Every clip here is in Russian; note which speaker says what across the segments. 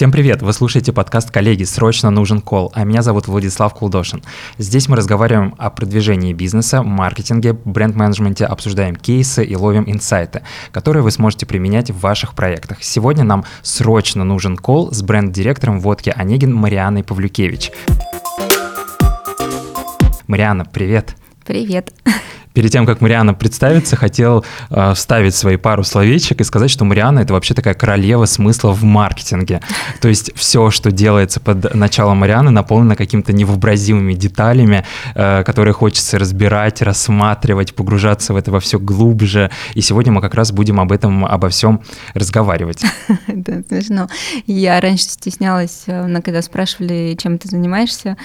Speaker 1: Всем привет! Вы слушаете подкаст «Коллеги. Срочно нужен кол», а меня зовут Владислав Кулдошин. Здесь мы разговариваем о продвижении бизнеса, маркетинге, бренд-менеджменте, обсуждаем кейсы и ловим инсайты, которые вы сможете применять в ваших проектах. Сегодня нам срочно нужен кол с бренд-директором водки Онегин Марианой Павлюкевич. Мариана, привет!
Speaker 2: Привет!
Speaker 1: Перед тем, как Мариана представится, хотел э, вставить свои пару словечек и сказать, что Мариана — это вообще такая королева смысла в маркетинге. То есть все, что делается под началом Марианы, наполнено какими-то невообразимыми деталями, э, которые хочется разбирать, рассматривать, погружаться в это во все глубже. И сегодня мы как раз будем об этом, обо всем разговаривать.
Speaker 2: Да, смешно. Я раньше стеснялась, э, когда спрашивали, чем ты занимаешься.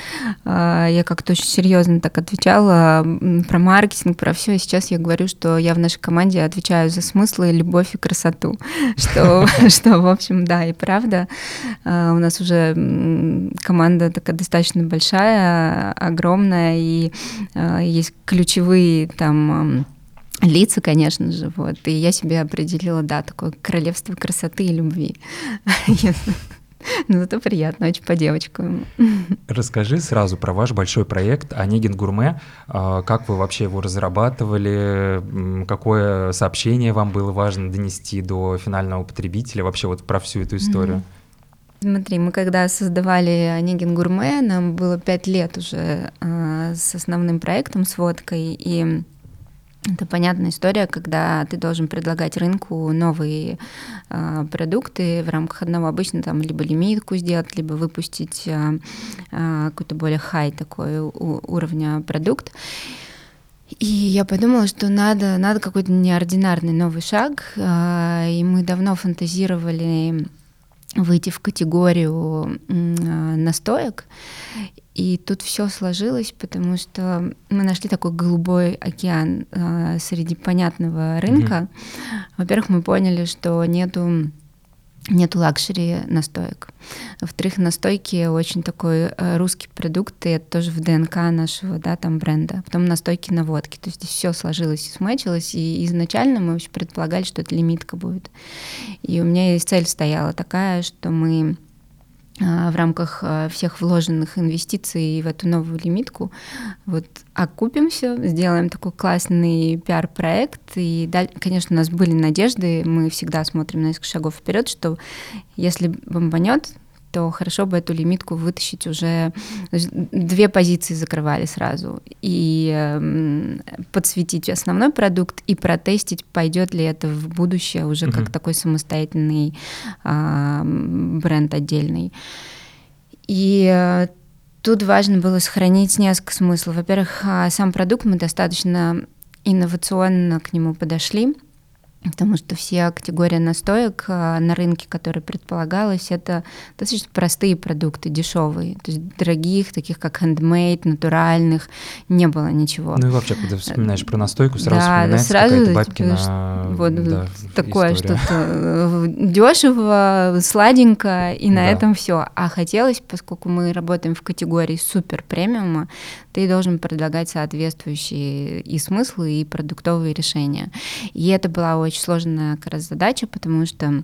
Speaker 2: Я как-то очень серьезно так отвечала про маркетинг, про все. И сейчас я говорю, что я в нашей команде отвечаю за смыслы, любовь и красоту. Что, что в общем, да, и правда. А, у нас уже команда такая достаточно большая, огромная, и а, есть ключевые там лица, конечно же, вот. И я себе определила, да, такое королевство красоты и любви. Ну, это приятно, очень по девочкам.
Speaker 1: Расскажи сразу про ваш большой проект «Онегин Гурме». А, как вы вообще его разрабатывали? Какое сообщение вам было важно донести до финального потребителя? Вообще вот про всю эту историю.
Speaker 2: Смотри, мы когда создавали Онегин Гурме, нам было пять лет уже э, с основным проектом, с водкой, и это понятная история, когда ты должен предлагать рынку новые э, продукты в рамках одного обычно там либо лимитку сделать, либо выпустить э, э, какой-то более хай такой у, уровня продукт. И я подумала, что надо, надо какой-то неординарный новый шаг, э, и мы давно фантазировали выйти в категорию настоек. И тут все сложилось, потому что мы нашли такой голубой океан э, среди понятного рынка. Mm-hmm. Во-первых, мы поняли, что нету нету luxury настоек. Во-вторых, настойки очень такой э, русский продукт, и это тоже в ДНК нашего да, там бренда. Потом настойки на водке. То есть здесь все сложилось и смэтчилось, и изначально мы вообще предполагали, что это лимитка будет. И у меня есть цель стояла такая, что мы в рамках а, всех вложенных инвестиций в эту новую лимитку вот окупимся, сделаем такой классный пиар-проект. И, конечно, у нас были надежды, мы всегда смотрим на несколько шагов вперед, что если бомбанет, то хорошо бы эту лимитку вытащить уже. Две позиции закрывали сразу. И э, подсветить основной продукт и протестить, пойдет ли это в будущее уже как такой самостоятельный бренд отдельный. И э, тут важно было сохранить несколько смыслов. Во-первых, а, сам продукт мы достаточно инновационно к нему подошли потому что все категории настоек а, на рынке, которые предполагалось, это достаточно простые продукты, дешевые. То есть дорогих, таких как handmade, натуральных, не было ничего.
Speaker 1: Ну и вообще, когда вспоминаешь про настойку, сразу да, вспоминается сразу, какая-то бабкина
Speaker 2: типа, вот, да, такое что-то э, дешево, сладенько, и на да. этом все. А хотелось, поскольку мы работаем в категории супер премиума, ты должен предлагать соответствующие и смыслы, и продуктовые решения. И это была очень сложная как раз задача, потому что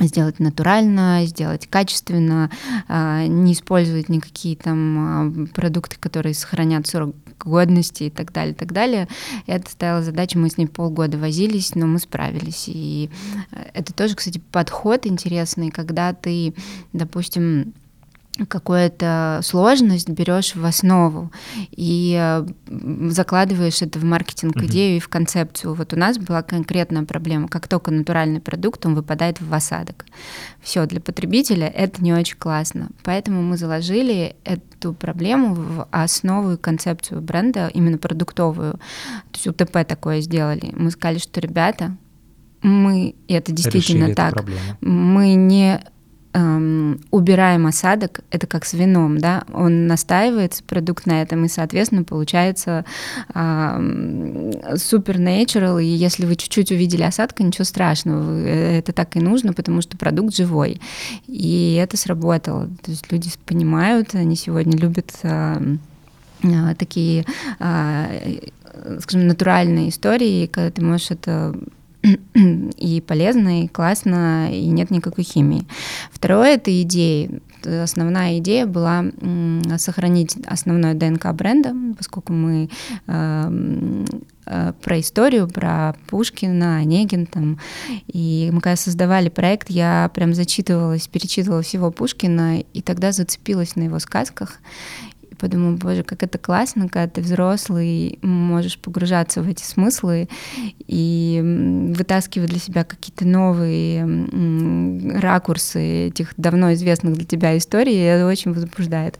Speaker 2: сделать натурально, сделать качественно, а, не использовать никакие там а, продукты, которые сохранят срок годности и так далее, и так далее. Это стояла задача, мы с ней полгода возились, но мы справились. И э, это тоже, кстати, подход интересный, когда ты, допустим, какую-то сложность берешь в основу и э, закладываешь это в маркетинг-идею uh-huh. и в концепцию. Вот у нас была конкретная проблема. Как только натуральный продукт, он выпадает в осадок. Все, для потребителя это не очень классно. Поэтому мы заложили эту проблему в основу и концепцию бренда, именно продуктовую. То есть УТП такое сделали. Мы сказали, что ребята, мы, и это действительно Решили так, мы не эм, убираем осадок, это как с вином, да, он настаивается, продукт на этом, и, соответственно, получается эм, natural, и если вы чуть-чуть увидели осадка, ничего страшного, э, это так и нужно, потому что продукт живой, и это сработало, то есть люди понимают, они сегодня любят э, э, такие, э, скажем, натуральные истории, когда ты можешь это и полезно, и классно, и нет никакой химии. Второе — это идеи. Основная идея была сохранить основное ДНК бренда, поскольку мы э, э, про историю, про Пушкина, Онегин там. И мы когда создавали проект, я прям зачитывалась, перечитывала всего Пушкина, и тогда зацепилась на его сказках подумала, боже, как это классно, когда ты взрослый, можешь погружаться в эти смыслы и вытаскивать для себя какие-то новые ракурсы этих давно известных для тебя историй, и это очень возбуждает.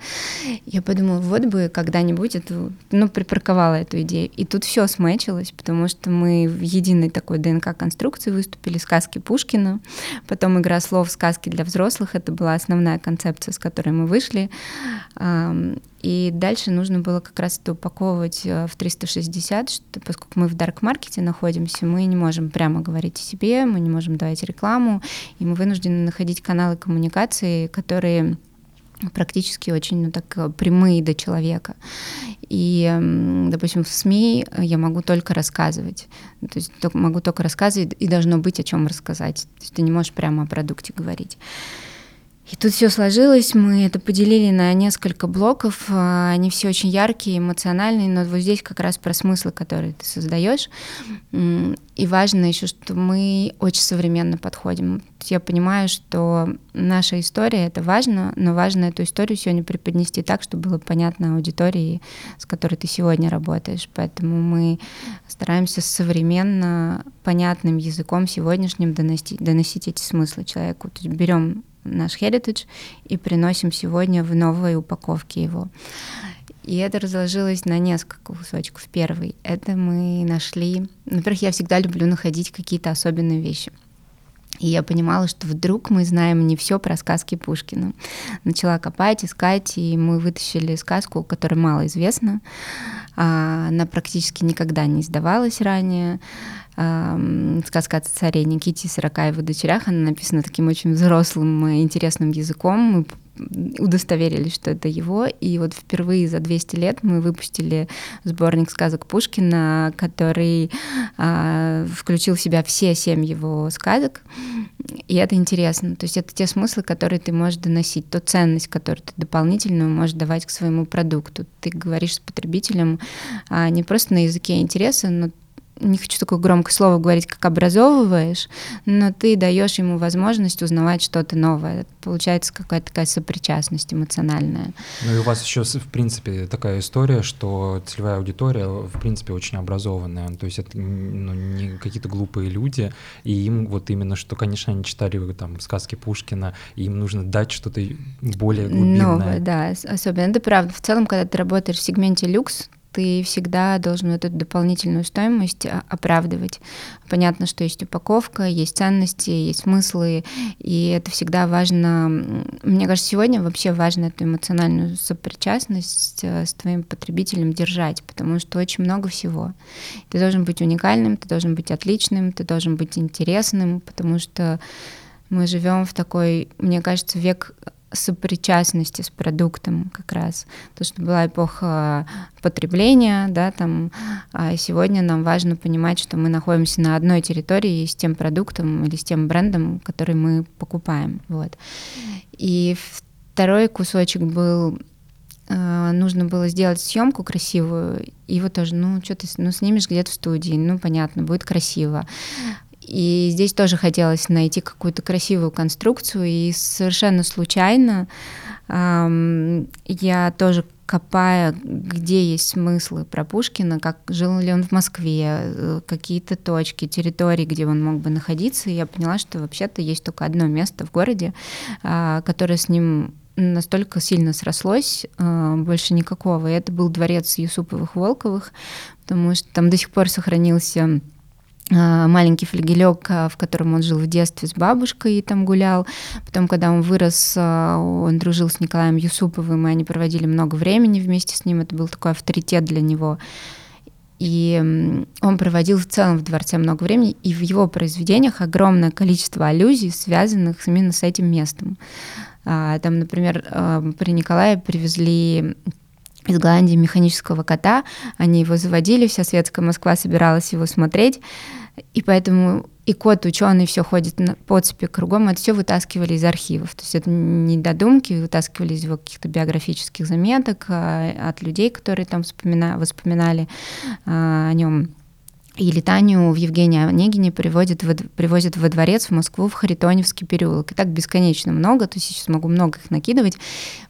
Speaker 2: Я подумала, вот бы когда-нибудь эту, ну, припарковала эту идею. И тут все смечилось, потому что мы в единой такой ДНК-конструкции выступили сказки Пушкина, потом игра слов сказки для взрослых, это была основная концепция, с которой мы вышли. И дальше нужно было как раз это упаковывать э, в 360, что, поскольку мы в дарк-маркете находимся, мы не можем прямо говорить о себе, мы не можем давать рекламу, и мы вынуждены находить каналы коммуникации, которые практически очень ну, так э, прямые до человека. И, допустим, в СМИ я могу только рассказывать. То есть могу только рассказывать, и должно быть о чем рассказать. То есть ты не можешь прямо о продукте говорить. И тут все сложилось, мы это поделили на несколько блоков, а, они все очень яркие, эмоциональные, но вот здесь как раз про смыслы, которые ты создаешь. И важно еще, что мы очень современно подходим. Я понимаю, что наша история это важно, но важно эту историю сегодня преподнести так, чтобы было понятно аудитории, с которой ты сегодня работаешь. Поэтому мы стараемся современно, понятным языком сегодняшним доносить, доносить эти смыслы человеку. То есть берем наш heritage и приносим сегодня в новой упаковке его. И это разложилось на несколько кусочков. Первый — это мы нашли... Во-первых, я всегда люблю находить какие-то особенные вещи. И я понимала, что вдруг мы знаем не все про сказки Пушкина. Начала копать, искать, и мы вытащили сказку, которая мало известна. А, она практически никогда не издавалась ранее сказка о царе Никите Сорока и дочерях. Она написана таким очень взрослым, интересным языком. Мы удостоверились, что это его. И вот впервые за 200 лет мы выпустили сборник сказок Пушкина, который а, включил в себя все семь его сказок. И это интересно. То есть это те смыслы, которые ты можешь доносить, ту ценность, которую ты дополнительную можешь давать к своему продукту. Ты говоришь с потребителем а, не просто на языке интереса, но не хочу такое громкое слово говорить, как образовываешь, но ты даешь ему возможность узнавать что-то новое. Получается какая-то такая сопричастность эмоциональная.
Speaker 1: Ну и у вас еще, в принципе, такая история, что целевая аудитория, в принципе, очень образованная. То есть это ну, не какие-то глупые люди, и им вот именно, что, конечно, они читали там сказки Пушкина, и им нужно дать что-то более глубинное.
Speaker 2: Новое, да, особенно. Это правда. В целом, когда ты работаешь в сегменте люкс, ты всегда должен эту дополнительную стоимость а, оправдывать. Понятно, что есть упаковка, есть ценности, есть смыслы, и это всегда важно. Мне кажется, сегодня вообще важно эту эмоциональную сопричастность э, с твоим потребителем держать, потому что очень много всего. Ты должен быть уникальным, ты должен быть отличным, ты должен быть интересным, потому что мы живем в такой, мне кажется, век сопричастности с продуктом как раз. То, что была эпоха потребления, да, там, а сегодня нам важно понимать, что мы находимся на одной территории с тем продуктом или с тем брендом, который мы покупаем. Вот. И второй кусочек был э, нужно было сделать съемку красивую, и вот тоже, ну, что ты ну, снимешь где-то в студии, ну, понятно, будет красиво. И здесь тоже хотелось найти какую-то красивую конструкцию, и совершенно случайно эм, я тоже копая, где есть смыслы про Пушкина, как жил ли он в Москве, э, какие-то точки, территории, где он мог бы находиться, я поняла, что вообще-то есть только одно место в городе, э, которое с ним настолько сильно срослось, э, больше никакого. И это был дворец Юсуповых-Волковых, потому что там до сих пор сохранился а, маленький флигелек, а, в котором он жил в детстве с бабушкой и там гулял. Потом, когда он вырос, а, он дружил с Николаем Юсуповым, и они проводили много времени вместе с ним. Это был такой авторитет для него. И он проводил в целом в дворце много времени, и в его произведениях огромное количество аллюзий, связанных именно с этим местом. Там, например, при Николае привезли из Голландии механического кота. Они его заводили, вся светская Москва собиралась его смотреть. И поэтому и кот ученый все ходит на подцепи кругом, это все вытаскивали из архивов. То есть это не додумки, вытаскивали из его каких-то биографических заметок а, от людей, которые там вспомина, воспоминали а, о нем или Таню в Евгения Онегине приводят, в, привозят во дворец в Москву в Харитоневский переулок. И так бесконечно много, то есть сейчас могу много их накидывать.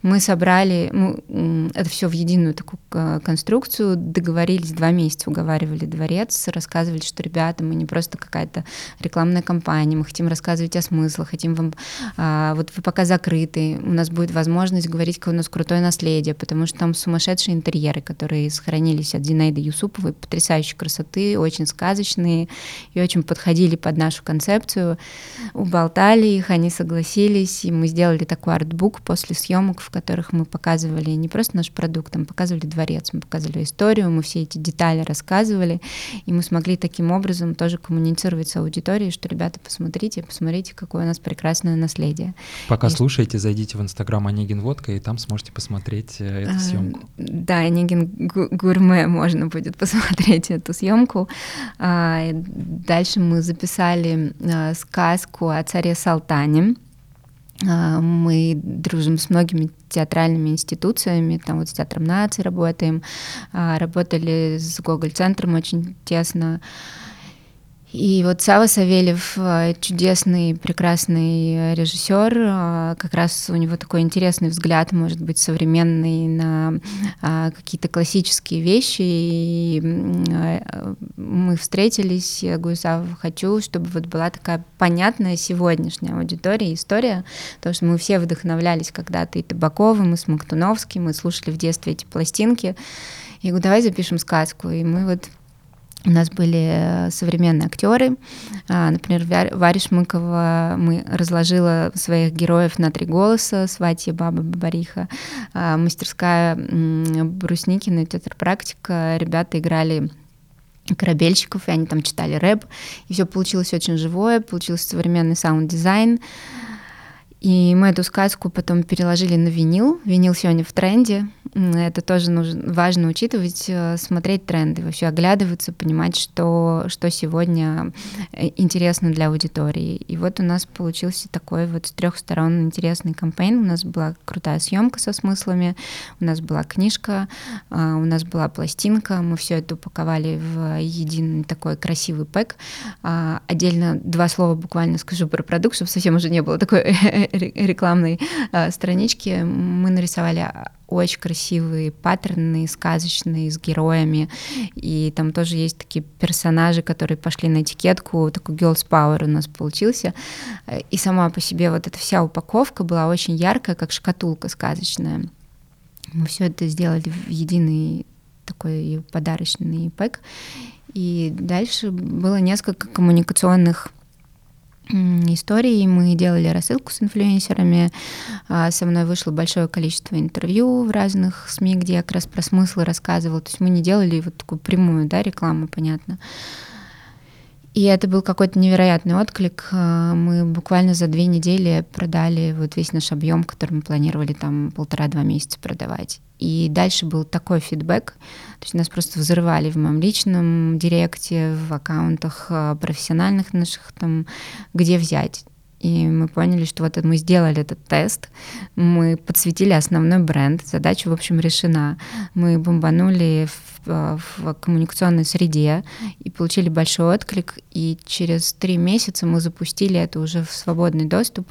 Speaker 2: Мы собрали мы, это все в единую такую э, конструкцию, договорились два месяца, уговаривали дворец, рассказывали, что, ребята, мы не просто какая-то рекламная кампания, мы хотим рассказывать о смыслах, хотим вам... А, вот вы пока закрыты, у нас будет возможность говорить, какое у нас крутое наследие, потому что там сумасшедшие интерьеры, которые сохранились от Зинаиды Юсуповой, потрясающей красоты, очень очень сказочные и очень подходили под нашу концепцию. Уболтали их, они согласились, и мы сделали такой артбук после съемок, в которых мы показывали не просто наш продукт, мы показывали дворец, мы показывали историю, мы все эти детали рассказывали, и мы смогли таким образом тоже коммуницировать с аудиторией, что, ребята, посмотрите, посмотрите, какое у нас прекрасное наследие.
Speaker 1: Пока и... слушаете, зайдите в Инстаграм Онегин Водка, и там сможете посмотреть э, эту съемку.
Speaker 2: Да, Онегин Гурме можно будет посмотреть эту съемку. А, дальше мы записали а, сказку о царе Салтане. А, мы дружим с многими театральными институциями, там вот с Театром нации работаем, работали с Гоголь-центром очень тесно. И вот Сава Савельев э, чудесный, прекрасный режиссер, э, как раз у него такой интересный взгляд, может быть, современный на э, какие-то классические вещи. И мы встретились, я говорю, Сава, хочу, чтобы вот была такая понятная сегодняшняя аудитория, история, потому что мы все вдохновлялись когда-то и Табаковым, и Смоктуновским, мы слушали в детстве эти пластинки. Я говорю, давай запишем сказку. И мы вот у нас были э, современные актеры. А, например, Варя Шмыкова мы разложила своих героев на три голоса. Сватья, Баба, Бабариха. А, мастерская Брусникина, театр практика. Ребята играли корабельщиков, и они там читали рэп. И все получилось очень живое, получился современный саунд-дизайн. И мы эту сказку потом переложили на винил. Винил сегодня в тренде. Это тоже нужно, важно учитывать, э, смотреть тренды, вообще оглядываться, понимать, что, что сегодня э, интересно для аудитории. И вот у нас получился такой вот с трех сторон интересный кампейн. У нас была крутая съемка со смыслами, у нас была книжка, а, у нас была пластинка. Мы все это упаковали в единый такой красивый пэк. А, отдельно два слова буквально скажу про продукт, чтобы совсем уже не было такой рекламной а, странички. Мы нарисовали очень красивые паттерны, сказочные, с героями. И там тоже есть такие персонажи, которые пошли на этикетку, такой girls power у нас получился. И сама по себе вот эта вся упаковка была очень яркая, как шкатулка сказочная. Мы все это сделали в единый такой подарочный пэк. И дальше было несколько коммуникационных истории. Мы делали рассылку с инфлюенсерами. А, со мной вышло большое количество интервью в разных СМИ, где я как раз про смыслы рассказывала. То есть мы не делали вот такую прямую да, рекламу, понятно. И это был какой-то невероятный отклик. А, мы буквально за две недели продали вот весь наш объем, который мы планировали там полтора-два месяца продавать. И дальше был такой фидбэк, то есть нас просто взрывали в моем личном директе, в аккаунтах а, профессиональных наших, там, где взять. И мы поняли, что вот мы сделали этот тест, мы подсветили основной бренд, задача, в общем, решена. Мы бомбанули в, а, в коммуникационной среде и получили большой отклик, и через три месяца мы запустили это уже в свободный доступ,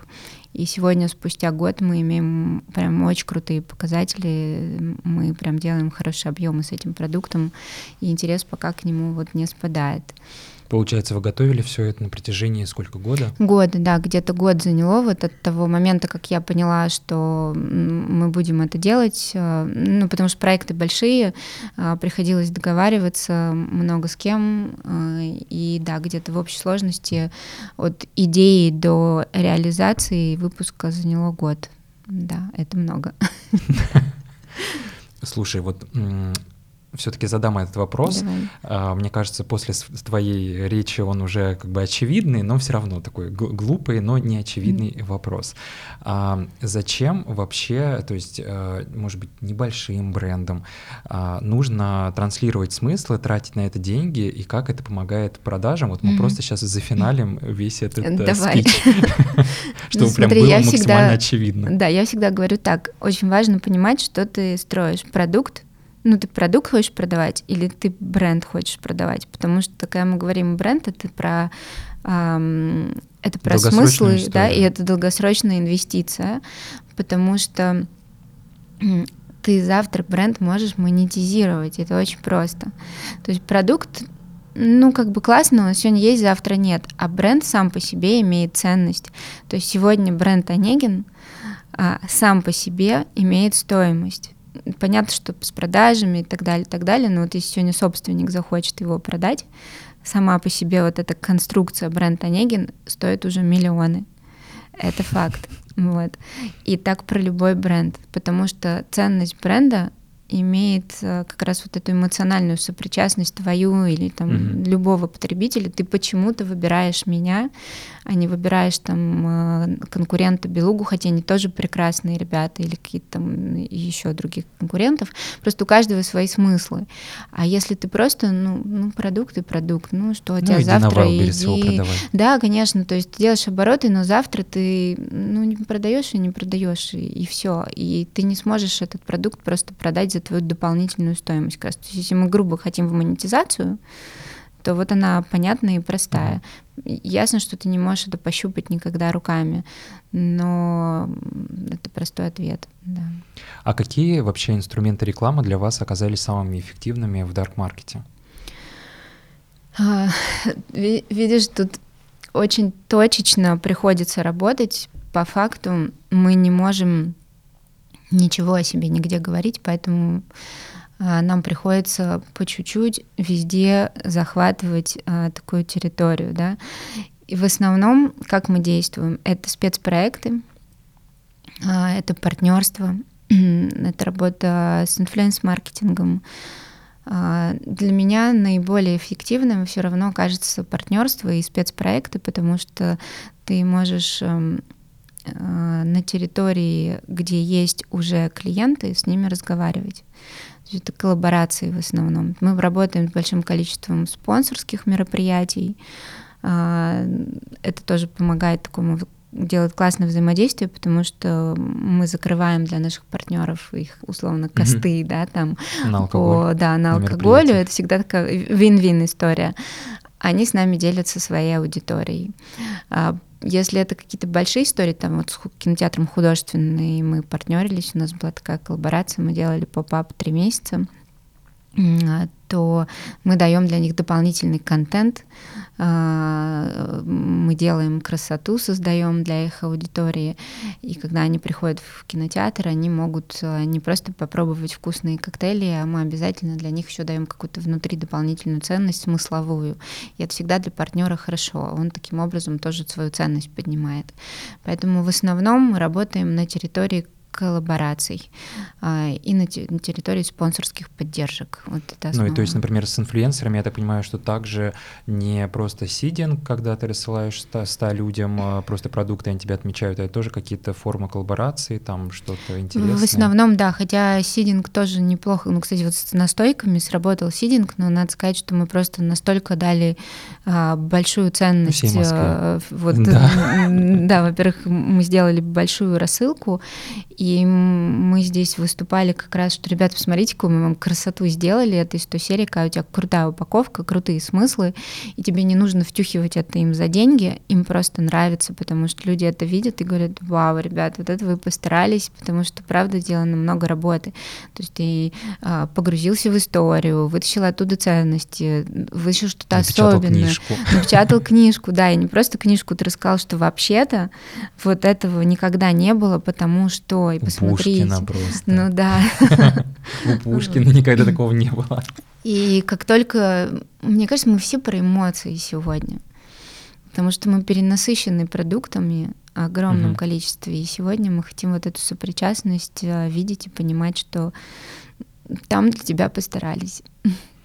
Speaker 2: и сегодня, спустя год, мы имеем прям очень крутые показатели, мы прям делаем хорошие объемы с этим продуктом, и интерес пока к нему вот не спадает.
Speaker 1: Получается, вы готовили все это на протяжении сколько года?
Speaker 2: Года, да, где-то год заняло вот от того момента, как я поняла, что мы будем это делать, э, ну, потому что проекты большие, э, приходилось договариваться много с кем, э, и да, где-то в общей сложности от идеи до реализации выпуска заняло год. Да, это много.
Speaker 1: Слушай, вот все-таки задам этот вопрос.
Speaker 2: Давай.
Speaker 1: А, Мне кажется, после твоей речи он уже как бы очевидный, но все равно такой глупый, но не очевидный вопрос. А зачем вообще, то есть, э, может быть, небольшим брендам а, нужно транслировать смыслы, тратить на это деньги, и как это помогает продажам? Вот мы
Speaker 2: Мгм.
Speaker 1: просто сейчас зафиналим весь этот э,
Speaker 2: Давай.
Speaker 1: спич,
Speaker 2: Ну,
Speaker 1: чтобы прям
Speaker 2: смотри,
Speaker 1: было максимально очевидно.
Speaker 2: Да, я всегда говорю так, очень важно понимать, что ты строишь. Продукт, ну ты продукт хочешь продавать или ты бренд хочешь продавать, потому что, когда мы говорим бренд, это про ам, это про смыслы, да, и это долгосрочная инвестиция, потому что ты завтра бренд можешь монетизировать, это очень просто. То есть продукт, ну, как бы классно, он сегодня есть, завтра нет, а бренд сам по себе имеет ценность. То есть сегодня бренд Онегин а, сам по себе имеет стоимость. Понятно, что с продажами и так далее, и так далее, но вот если сегодня собственник захочет его продать, сама по себе вот эта конструкция бренд Онегин стоит уже миллионы. Это факт. Вот. И так про любой бренд, потому что ценность бренда имеет э, как раз вот эту эмоциональную сопричастность твою или там
Speaker 1: Мгм.
Speaker 2: любого потребителя. Ты почему-то выбираешь меня, а не выбираешь там э, конкурента Белугу, хотя они тоже прекрасные ребята или какие-то там еще других конкурентов. Просто у каждого свои смыслы. А если ты просто, ну, ну продукт и продукт, ну что, у
Speaker 1: Ну,
Speaker 2: тебя
Speaker 1: иди на
Speaker 2: завтра
Speaker 1: его
Speaker 2: иди- да, конечно, то есть ты делаешь обороты, но завтра ты ну, не продаешь и не продаешь, и, все. И ты не сможешь этот продукт просто продать за твою дополнительную стоимость. Как раз. То есть, если мы грубо хотим в монетизацию, то вот она понятная и простая. Ясно, что ты не можешь это пощупать никогда руками, но это простой ответ. Да.
Speaker 1: А какие вообще инструменты рекламы для вас оказались самыми эффективными в дарк-маркете?
Speaker 2: Ви- Видишь, тут очень точечно приходится работать. По факту мы не можем ничего о себе нигде говорить, поэтому нам приходится по чуть-чуть везде захватывать а, такую территорию, да. И в основном, как мы действуем, это спецпроекты, а, это партнерство, это работа с инфлюенс-маркетингом, а, для меня наиболее эффективным все равно кажется партнерство и спецпроекты, потому что ты можешь эм, э, на территории, где есть уже клиенты, с ними разговаривать. Это коллаборации в основном. Мы работаем с большим количеством спонсорских мероприятий. А, Это тоже помогает такому делает классное взаимодействие, потому что мы закрываем для наших партнеров их условно косты, да, там
Speaker 1: На алкоголь.
Speaker 2: по, да, на
Speaker 1: на
Speaker 2: алкоголю. Это всегда такая вин-вин история. Они с нами делятся своей аудиторией. А, Если это какие-то большие истории, там вот с кинотеатром художественный мы партнерились, у нас была такая коллаборация, мы делали поп-ап три месяца, то мы даем для них дополнительный контент, а, мы делаем красоту, создаем для их аудитории, и когда они приходят в кинотеатр, они могут а, не просто попробовать вкусные коктейли, а мы обязательно для них еще даем какую-то внутри дополнительную ценность смысловую. И это всегда для партнера хорошо. Он таким образом тоже свою ценность поднимает. Поэтому в основном мы работаем на территории коллабораций а, и на, те- на территории спонсорских поддержек. Вот это
Speaker 1: Ну и то есть, например, с инфлюенсерами, я так понимаю, что также не просто сидинг, когда ты рассылаешь 100, 100 людям а, просто продукты, они тебя отмечают, а это тоже какие-то формы коллаборации, там что-то интересное.
Speaker 2: В основном, да, хотя сидинг тоже неплохо. Ну, кстати, вот с настойками сработал сидинг, но надо сказать, что мы просто настолько дали а, большую ценность.
Speaker 1: Всей Москве.
Speaker 2: вот,
Speaker 1: Да.
Speaker 2: да, во-первых, мы сделали большую рассылку, и мы здесь выступали как раз, что, ребята, посмотрите, какую мы вам красоту сделали, это из той серии, какая у тебя крутая упаковка, крутые смыслы, и тебе не нужно втюхивать это им за деньги, им просто нравится, потому что люди это видят и говорят, вау, ребят, вот это вы постарались, потому что, правда, сделано много работы. То есть ты а, погрузился в историю, вытащил оттуда ценности, вытащил что-то
Speaker 1: Напечатал
Speaker 2: особенное.
Speaker 1: книжку.
Speaker 2: Напечатал книжку, да, и не просто книжку, ты рассказал, что вообще-то вот этого никогда не было, потому что,
Speaker 1: У
Speaker 2: посмотрите.
Speaker 1: Пушкина просто.
Speaker 2: Ну да.
Speaker 1: У Пушкина никогда такого не было.
Speaker 2: И как только, мне кажется, мы все про эмоции сегодня, потому что мы перенасыщены продуктами в огромном количестве, и сегодня мы хотим вот эту сопричастность э, видеть и понимать, что там для тебя постарались.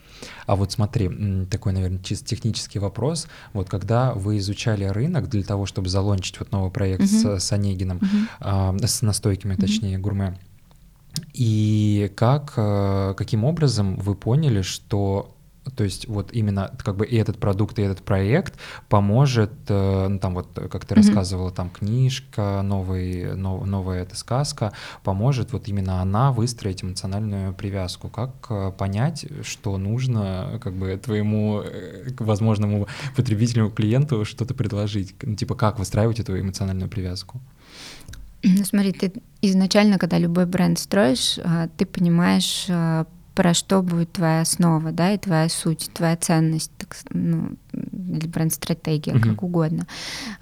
Speaker 1: А вот смотри, такой, наверное, чисто технический вопрос. Вот когда вы изучали рынок для того, чтобы залончить вот новый проект uh-huh. с, с Онегином, uh-huh. э, с настойками, точнее, гурме, и как, э, каким образом вы поняли, что то есть вот именно как бы и этот продукт, и этот проект поможет, э, ну там вот, как ты mm-hmm. рассказывала, там книжка, новый, нов, новая эта сказка, поможет вот именно она выстроить эмоциональную привязку. Как э, понять, что нужно как бы твоему возможному потребительному клиенту что-то предложить? Ну, типа как выстраивать эту эмоциональную привязку?
Speaker 2: Ну, смотри, ты изначально, когда любой бренд строишь, а, ты понимаешь, а, про что будет твоя основа, да, и твоя суть, твоя ценность, так, ну, или бренд-стратегия, uh-huh. как угодно.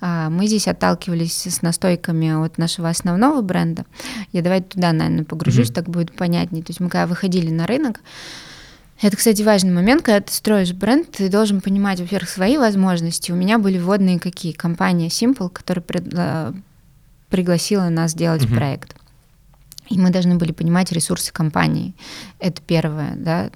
Speaker 2: А, мы здесь отталкивались с настойками от нашего основного бренда. Я давай туда, наверное, погружусь, uh-huh. так будет понятнее. То есть мы когда выходили на рынок, это, кстати, важный момент, когда ты строишь бренд, ты должен понимать, во-первых, свои возможности. У меня были вводные какие? Компания Simple, которая пригласила нас сделать uh-huh. проект. И мы должны были понимать ресурсы компании. Это первое, да.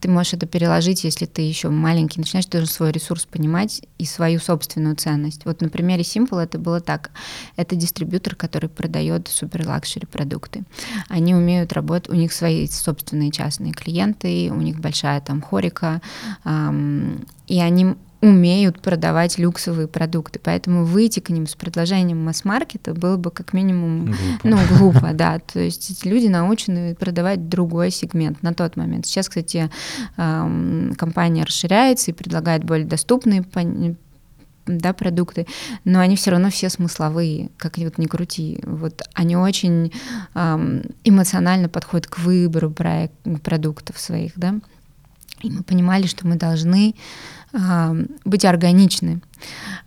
Speaker 2: Ты можешь это переложить, если ты еще маленький, начинаешь, ты должен свой ресурс понимать и свою собственную ценность. Вот на примере Simple это было так. Это дистрибьютор, который продает супер luxury продукты. Они умеют работать, у них свои собственные частные клиенты, у них большая там хорика, эм, и они умеют продавать люксовые продукты. Поэтому выйти к ним с предложением масс-маркета было бы как минимум глупо. ну, глупо, да. То есть эти люди научены продавать другой сегмент на тот момент. Сейчас, кстати, компания расширяется и предлагает более доступные да, продукты, но они все равно все смысловые, как вот не крути. Вот они очень эм, эмоционально подходят к выбору проект, продуктов своих, да. И мы понимали, что мы должны быть органичны.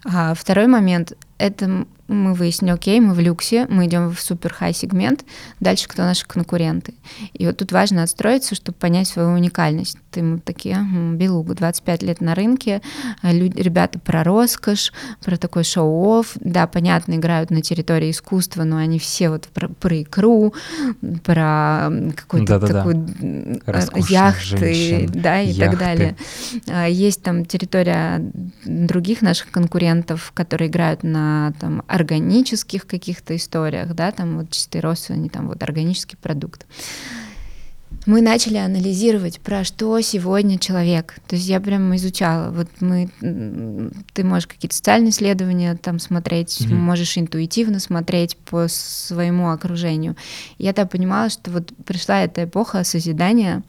Speaker 2: А второй момент — это мы выяснили, окей, мы в люксе, мы идем в супер хай сегмент, дальше кто наши конкуренты. И вот тут важно отстроиться, чтобы понять свою уникальность. Ты мы такие, Белугу, 25 лет на рынке, люди, ребята про роскошь, про такой шоу-офф, да, понятно, играют на территории искусства, но они все вот про, про икру, про какой-то да, да, да. яхты, женщин, да, и яхты. так далее. А, есть там территория других наших конкурентов, которые играют на там органических каких-то историях, да, там вот чистый рост, они там вот органический продукт мы начали анализировать, про что сегодня человек. То есть я прям изучала. Вот мы, ты можешь какие-то социальные исследования там смотреть, mm-hmm. можешь интуитивно смотреть по своему окружению. Я так понимала, что вот пришла эта эпоха созидания,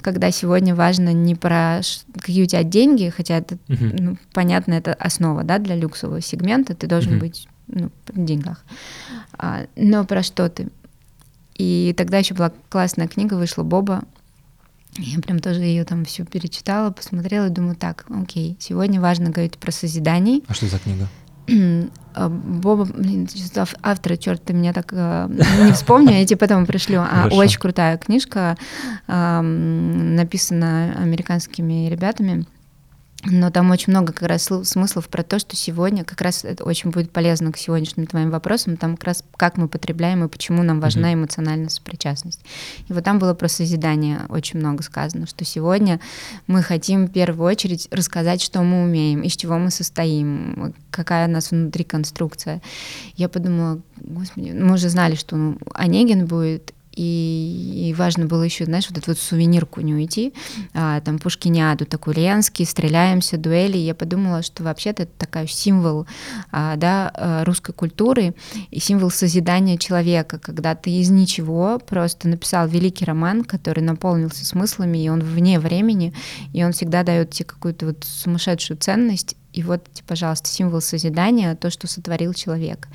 Speaker 2: когда сегодня важно не про какие у тебя деньги, хотя это, mm-hmm. ну, понятно, это основа, да, для люксового сегмента, ты должен mm-hmm. быть ну, при деньгах. А, но про что ты? И тогда еще была классная книга, вышла Боба. Я прям тоже ее там всю перечитала, посмотрела и думаю, так, окей, сегодня важно говорить про созидание.
Speaker 1: А что за книга?
Speaker 2: А, Боба, блин, автора, черт, ты меня так э, не вспомню, я тебе потом пришлю. А, очень крутая книжка, э, написана американскими ребятами. Но там очень много как раз смыслов про то, что сегодня как раз это очень будет полезно к сегодняшним твоим вопросам, там как раз как мы потребляем и почему нам важна эмоциональная сопричастность. И вот там было про созидание очень много сказано, что сегодня мы хотим в первую очередь рассказать, что мы умеем, из чего мы состоим, какая у нас внутри конструкция. Я подумала, господи, мы уже знали, что ну, Онегин будет, и, и важно было еще, знаешь, вот эту вот сувенирку не уйти, а, там Пушкиняду, такой Ленский, стреляемся, дуэли. Я подумала, что вообще-то это такой символ а, да, а, русской культуры и символ созидания человека, когда ты из ничего просто написал великий роман, который наполнился смыслами, и он вне времени, и он всегда дает тебе какую-то вот сумасшедшую ценность, и вот, пожалуйста, символ созидания, то, что сотворил человек.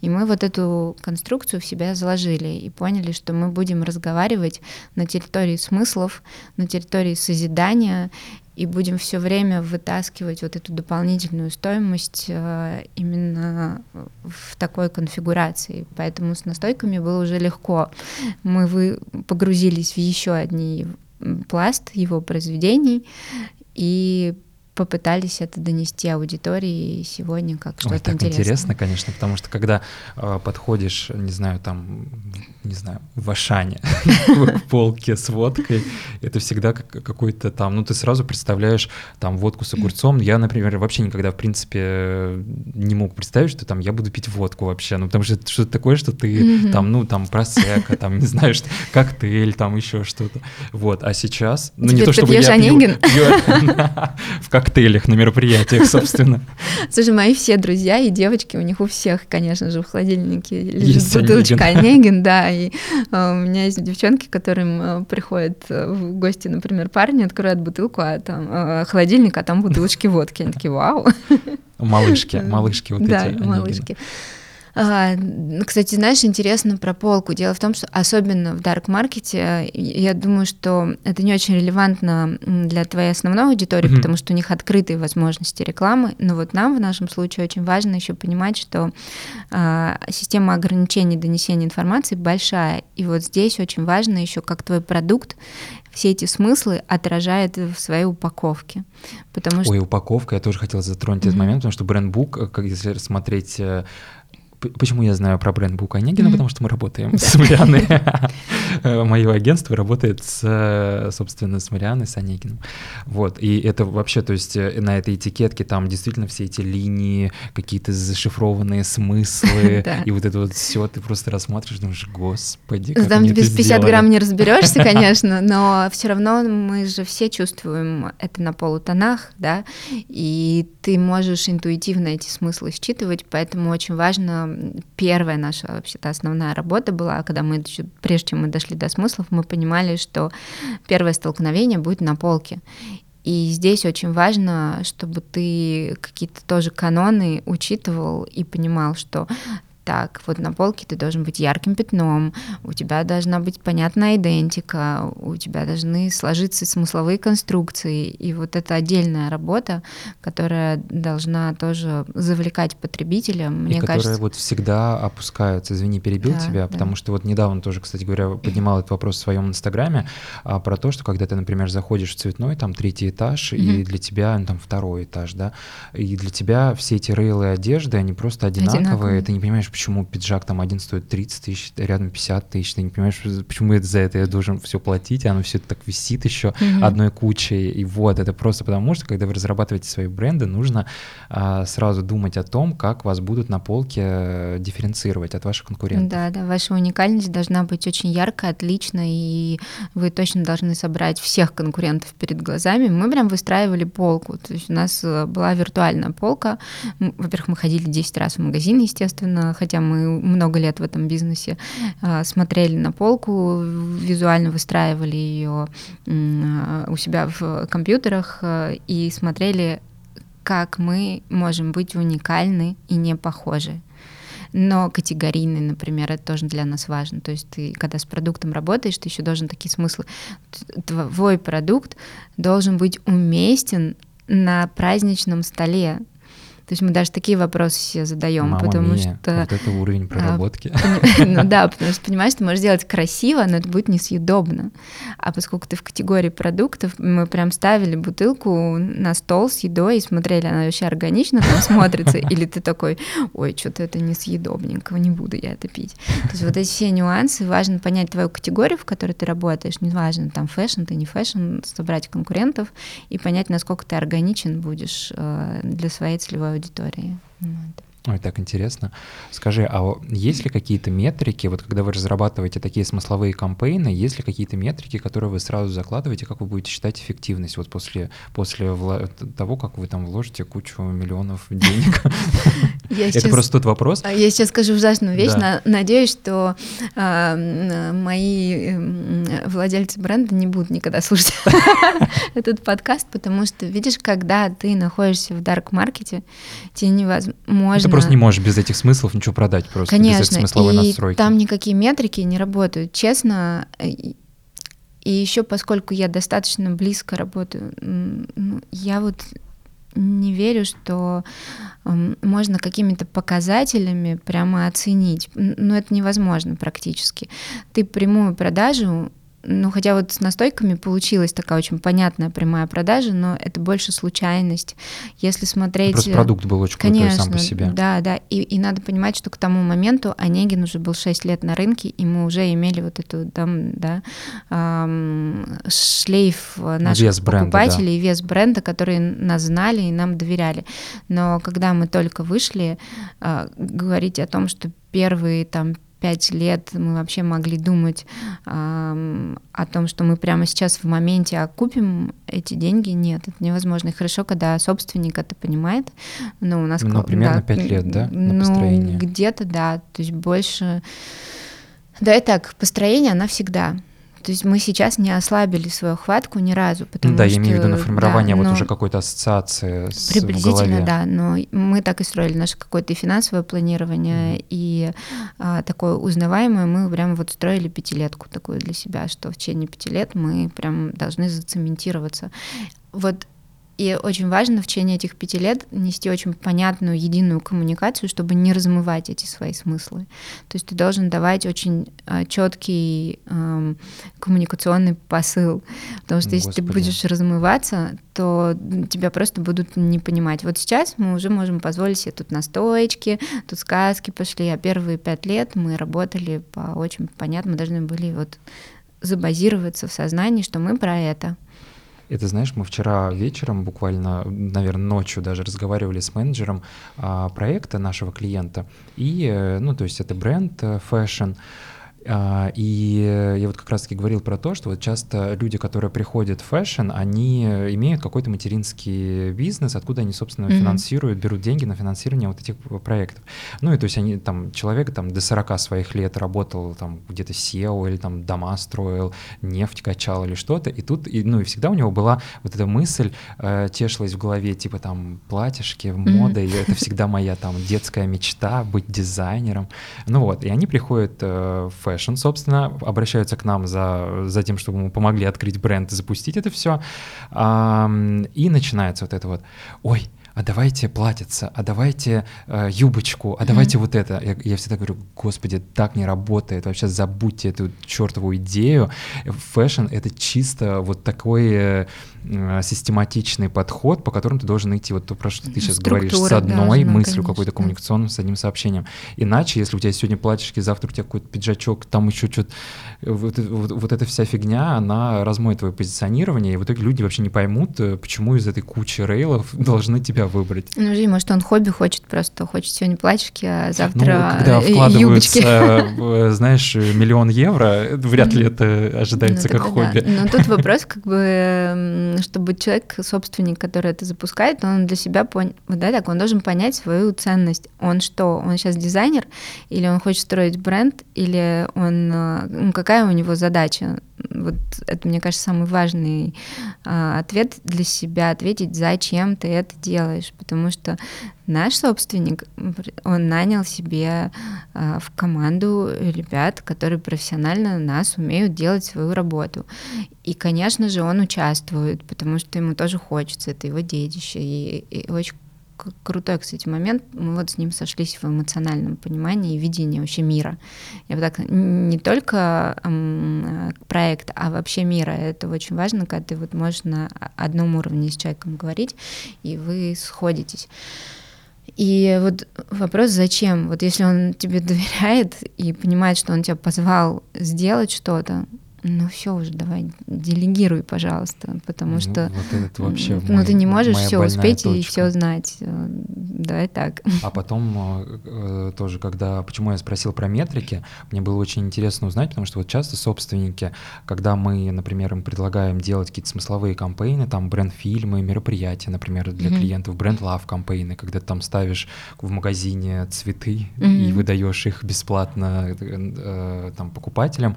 Speaker 2: И мы вот эту конструкцию в себя заложили и поняли, что мы будем разговаривать на территории смыслов, на территории созидания, и будем все время вытаскивать вот эту дополнительную стоимость э, именно в такой конфигурации. Поэтому с настойками было уже легко. Мы вы погрузились в еще одни пласт его произведений и попытались это донести аудитории сегодня как что-то
Speaker 1: Ой, так
Speaker 2: интересное.
Speaker 1: интересно, конечно, потому что когда э, подходишь, не знаю, там, не знаю, в Ашане к полке с водкой, это всегда какой-то там, ну ты сразу представляешь там водку с огурцом. Я, например, вообще никогда, в принципе, не мог представить, что там я буду пить водку вообще, ну потому что это что-то такое, что ты там, ну там просека, там, не знаю, что, коктейль, там еще что-то. Вот, а сейчас, ну не то чтобы я пью, в коктейлях на мероприятиях, собственно.
Speaker 2: Слушай, мои все друзья и девочки, у них у всех, конечно же, в холодильнике лежит есть бутылочка Онегин, да, и э, у меня есть девчонки, которым э, приходят э, в гости, например, парни, открывают бутылку, а там холодильник, а там бутылочки водки, они такие, вау.
Speaker 1: Малышки, малышки вот
Speaker 2: да,
Speaker 1: эти.
Speaker 2: Да, малышки. А, кстати, знаешь, интересно про полку. Дело в том, что особенно в дарк-маркете, я думаю, что это не очень релевантно для твоей основной аудитории, mm-hmm. потому что у них открытые возможности рекламы. Но вот нам в нашем случае очень важно еще понимать, что а, система ограничений донесения информации большая. И вот здесь очень важно еще, как твой продукт все эти смыслы отражает в своей упаковке.
Speaker 1: Потому что... Ой, упаковка, я тоже хотела затронуть mm-hmm. этот момент, потому что брендбук, как если смотреть э, Почему я знаю про бренд Бук Онегина? Mm-hmm. Потому что мы работаем с Марианой. Мое агентство работает, с, собственно, с Марианой, с Онегиным. Вот, и это вообще, то есть э, на этой этикетке там действительно все эти линии, какие-то зашифрованные смыслы, и вот это вот все ты просто рассматриваешь, думаешь, господи, как
Speaker 2: Там без 50 грамм не разберешься, конечно, но все равно мы же все чувствуем это на полутонах, да, и ты можешь интуитивно эти смыслы считывать, поэтому очень важно первая наша вообще-то основная работа была, когда мы, прежде чем мы дошли до смыслов, мы понимали, что первое столкновение будет на полке. И здесь очень важно, чтобы ты какие-то тоже каноны учитывал и понимал, что так, вот на полке ты должен быть ярким пятном, у тебя должна быть понятная идентика, у тебя должны сложиться смысловые конструкции, и вот это отдельная работа, которая должна тоже завлекать потребителя, мне
Speaker 1: и
Speaker 2: кажется.
Speaker 1: которая вот всегда опускается, извини, перебил да, тебя, да. потому что вот недавно тоже, кстати говоря, поднимал этот вопрос в своем инстаграме а, про то, что когда ты, например, заходишь в цветной, там третий этаж, mm-hmm. и для тебя ну, там второй этаж, да, и для тебя все эти рейлы одежды, они просто одинаковые, одинаковые. ты не понимаешь, почему пиджак там один стоит 30 тысяч, рядом 50 тысяч, ты не понимаешь, почему это за это я должен все платить, а оно все так висит еще mm-hmm. одной кучей, и вот, это просто потому, что когда вы разрабатываете свои бренды, нужно а, сразу думать о том, как вас будут на полке э, дифференцировать от ваших конкурентов.
Speaker 2: Да, да, ваша уникальность должна быть очень яркая, отличная, и вы точно должны собрать всех конкурентов перед глазами. Мы прям выстраивали полку, то есть у нас э, была виртуальная полка, во-первых, мы ходили 10 раз в магазин, естественно, хотя мы много лет в этом бизнесе а, смотрели на полку, визуально выстраивали ее у себя в компьютерах а, и смотрели, как мы можем быть уникальны и не похожи но категорийный, например, это тоже для нас важно. То есть ты, когда с продуктом работаешь, ты еще должен такие смыслы. Твой продукт должен быть уместен на праздничном столе. То есть мы даже такие вопросы себе задаем,
Speaker 1: Мама
Speaker 2: потому
Speaker 1: мия,
Speaker 2: что...
Speaker 1: Вот это уровень а, проработки.
Speaker 2: Ну да, потому что, понимаешь, ты можешь сделать красиво, но это будет несъедобно. А поскольку ты в категории продуктов, мы прям ставили бутылку на стол с едой и смотрели, она вообще органично там смотрится, или ты такой, ой, что-то это несъедобненько, не буду я это пить. То есть вот эти все нюансы, важно понять твою категорию, в которой ты работаешь, неважно, там fashion, ты не fashion, собрать конкурентов и понять, насколько ты органичен будешь э, для своей целевой аудитории. Вот.
Speaker 1: Ой, так интересно. Скажи, а есть ли какие-то метрики, вот когда вы разрабатываете такие смысловые campaign ы, есть ли какие-то метрики, которые вы сразу закладываете, как вы будете считать эффективность вот после, после того, как вы там вложите кучу миллионов денег? Это просто тот вопрос.
Speaker 2: Я сейчас скажу ужасную вещь. Надеюсь, что а, мои владельцы бренда не будут никогда слушать этот подкаст, потому что, видишь, когда ты находишься в дарк-маркете, тебе невозможно
Speaker 1: просто не можешь без этих смыслов ничего продать просто,
Speaker 2: Конечно,
Speaker 1: без этой смысловой
Speaker 2: и
Speaker 1: настройки.
Speaker 2: там никакие метрики не работают, честно. И еще поскольку я достаточно близко работаю, ну, я вот не верю, что можно какими-то показателями прямо оценить. Но это невозможно практически. Ты прямую продажу ну, хотя вот с настойками получилась такая очень понятная прямая продажа, но это больше случайность. Если смотреть...
Speaker 1: Просто продукт был очень
Speaker 2: конечно,
Speaker 1: крутой сам по себе.
Speaker 2: Да, да. И, и надо понимать, что к тому моменту Онегин уже был 6 лет на рынке, и мы уже имели вот эту там, да, эм, шлейф наших
Speaker 1: вес
Speaker 2: покупателей,
Speaker 1: бренда,
Speaker 2: да. вес бренда, которые нас знали и нам доверяли. Но когда мы только вышли, э, говорить о том, что первые там пять лет мы вообще могли думать э, о том, что мы прямо сейчас в моменте окупим эти деньги, нет, это невозможно. И хорошо, когда собственник это понимает. Но у нас...
Speaker 1: Ну, примерно да, лет, да, на
Speaker 2: ну,
Speaker 1: построение?
Speaker 2: где-то, да, то есть больше... Да, и так, построение, она всегда. То есть мы сейчас не ослабили свою хватку ни разу, потому
Speaker 1: да,
Speaker 2: что...
Speaker 1: я имею в виду на формирование
Speaker 2: да,
Speaker 1: вот уже какой-то ассоциации с
Speaker 2: Приблизительно, да, но мы так и строили наше какое-то финансовое планирование, mm-hmm. и а, такое узнаваемое мы прям вот строили пятилетку такую для себя, что в течение пяти лет мы прям должны зацементироваться. Вот и очень важно в течение этих пяти лет нести очень понятную, единую коммуникацию, чтобы не размывать эти свои смыслы. То есть ты должен давать очень э, четкий э, коммуникационный посыл. Потому что Господи. если ты будешь размываться, то тебя просто будут не понимать. Вот сейчас мы уже можем позволить себе тут настоечки, тут сказки пошли, а первые пять лет мы работали по очень понятно, мы должны были вот забазироваться в сознании, что мы про это.
Speaker 1: Это, знаешь, мы вчера вечером, буквально, наверное, ночью даже разговаривали с менеджером а, проекта нашего клиента. И, э, ну, то есть это бренд fashion. А, и я вот как раз-таки говорил про то, что вот часто люди, которые приходят в fashion, они имеют какой-то материнский бизнес, откуда они, собственно, mm-hmm. финансируют, берут деньги на финансирование вот этих проектов. Ну и то есть они там, человек там до 40 своих лет работал там где-то CEO или там дома строил, нефть качал или что-то, и тут, и, ну и всегда у него была вот эта мысль, э, тешилась в голове, типа там платьишки, мода, mm-hmm. и это всегда моя там детская мечта быть дизайнером. Ну вот, и они приходят э, в Fashion, собственно, обращаются к нам за, за тем, чтобы мы помогли открыть бренд запустить это все. И начинается вот это вот, ой, а давайте платьице, а давайте э, юбочку, а давайте mm-hmm. вот это. Я, я всегда говорю, господи, так не работает, вообще забудьте эту чертову идею. Fashion — это чисто вот такой э, систематичный подход, по которому ты должен идти, вот то, про что ты сейчас Структура говоришь, с одной должна, мыслью какой-то коммуникационной, с одним сообщением. Иначе, если у тебя сегодня платьишки, завтра у тебя какой-то пиджачок, там еще что-то, вот, вот, вот эта вся фигня, она размоет твое позиционирование, и в итоге люди вообще не поймут, э, почему из этой кучи рейлов должны тебя выбрать.
Speaker 2: Ну, жди, может, он хобби хочет просто, хочет сегодня платьишки, а завтра
Speaker 1: ну, когда вкладываются, знаешь, миллион евро, вряд ли это ожидается ну, как хобби.
Speaker 2: Да. Но тут вопрос, как бы, чтобы человек, собственник, который это запускает, он для себя понял, да, так, он должен понять свою ценность. Он что, он сейчас дизайнер, или он хочет строить бренд, или он, ну, какая у него задача? Вот это, мне кажется, самый важный а, ответ для себя, ответить, зачем ты это делаешь, потому что наш собственник, он нанял себе а, в команду ребят, которые профессионально нас умеют делать свою работу. И, конечно же, он участвует, потому что ему тоже хочется, это его детище, и, и очень крутой, кстати, момент. Мы вот с ним сошлись в эмоциональном понимании и видении вообще мира. Я вот так не только проект, а вообще мира. Это очень важно, когда ты вот можешь на одном уровне с человеком говорить, и вы сходитесь. И вот вопрос, зачем? Вот если он тебе доверяет и понимает, что он тебя позвал сделать что-то, ну все уже, давай, делегируй, пожалуйста, потому ну, что
Speaker 1: вот
Speaker 2: ну
Speaker 1: мой,
Speaker 2: ты не можешь все успеть
Speaker 1: точка.
Speaker 2: и все знать, э, давай так.
Speaker 1: А потом э, тоже, когда, почему я спросил про метрики, мне было очень интересно узнать, потому что вот часто собственники, когда мы, например, им предлагаем делать какие-то смысловые кампейны, там бренд-фильмы, мероприятия, например, для mm-hmm. клиентов, бренд-лав кампейны, когда ты там ставишь в магазине цветы mm-hmm. и выдаешь их бесплатно э, там покупателям.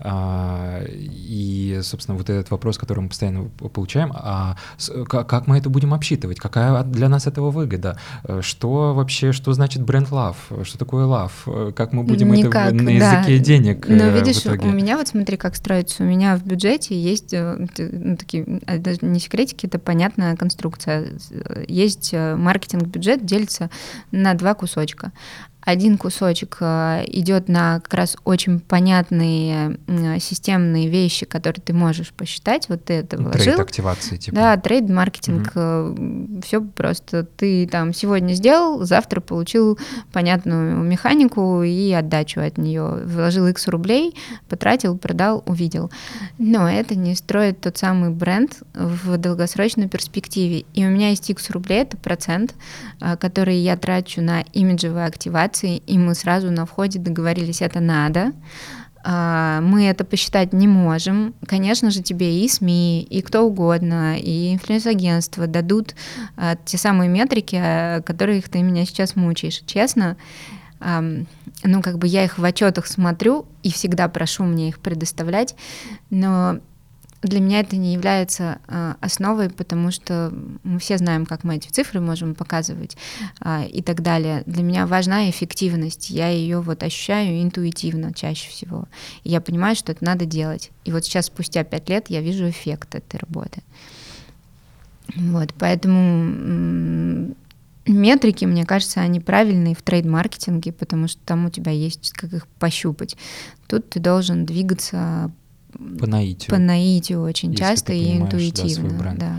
Speaker 1: Э, и, собственно, вот этот вопрос, который мы постоянно получаем, а как мы это будем обсчитывать? Какая для нас этого выгода? Э, что вообще, что значит бренд love? Что такое love? Как мы будем
Speaker 2: Никак,
Speaker 1: это на языке
Speaker 2: да.
Speaker 1: денег
Speaker 2: Но э, видишь, у меня вот смотри, как строится. У меня в бюджете есть э, ну, такие, а, даже не секретики, это понятная конструкция. Есть маркетинг-бюджет, делится на два кусочка. Один кусочек э, идет на как раз очень понятные системные вещи, которые ты можешь посчитать. Вот ты это вложил.
Speaker 1: Trade активации, типа.
Speaker 2: Да, trade-маркетинг, угу. все просто. Ты там сегодня сделал, завтра получил понятную механику и отдачу от нее. Вложил X рублей, потратил, продал, увидел. Но это не строит тот самый бренд в долгосрочной перспективе. И у меня есть X рублей, это процент, э, который я трачу на имиджевые активации, и мы сразу на входе договорились, это надо. А, мы это посчитать не можем. Конечно же, тебе и СМИ, и кто угодно, и инфлюенс-агентства дадут а, те самые метрики, а, которых ты меня сейчас мучаешь. Честно, ну, как бы я их в отчетах смотрю и всегда прошу мне их предоставлять, но для меня это не является э, основой, потому что мы все знаем, как мы эти цифры можем показывать э, и так далее. Для меня важна эффективность. Я ее вот ощущаю интуитивно чаще всего. И я понимаю, что это надо делать. И вот сейчас, спустя пять лет, я вижу эффект этой работы. Вот, поэтому метрики, мне кажется, они правильные в трейд-маркетинге, потому что там у тебя есть как их пощупать. Тут ты должен двигаться
Speaker 1: по наитию.
Speaker 2: По наитию очень часто и интуитивно. Да,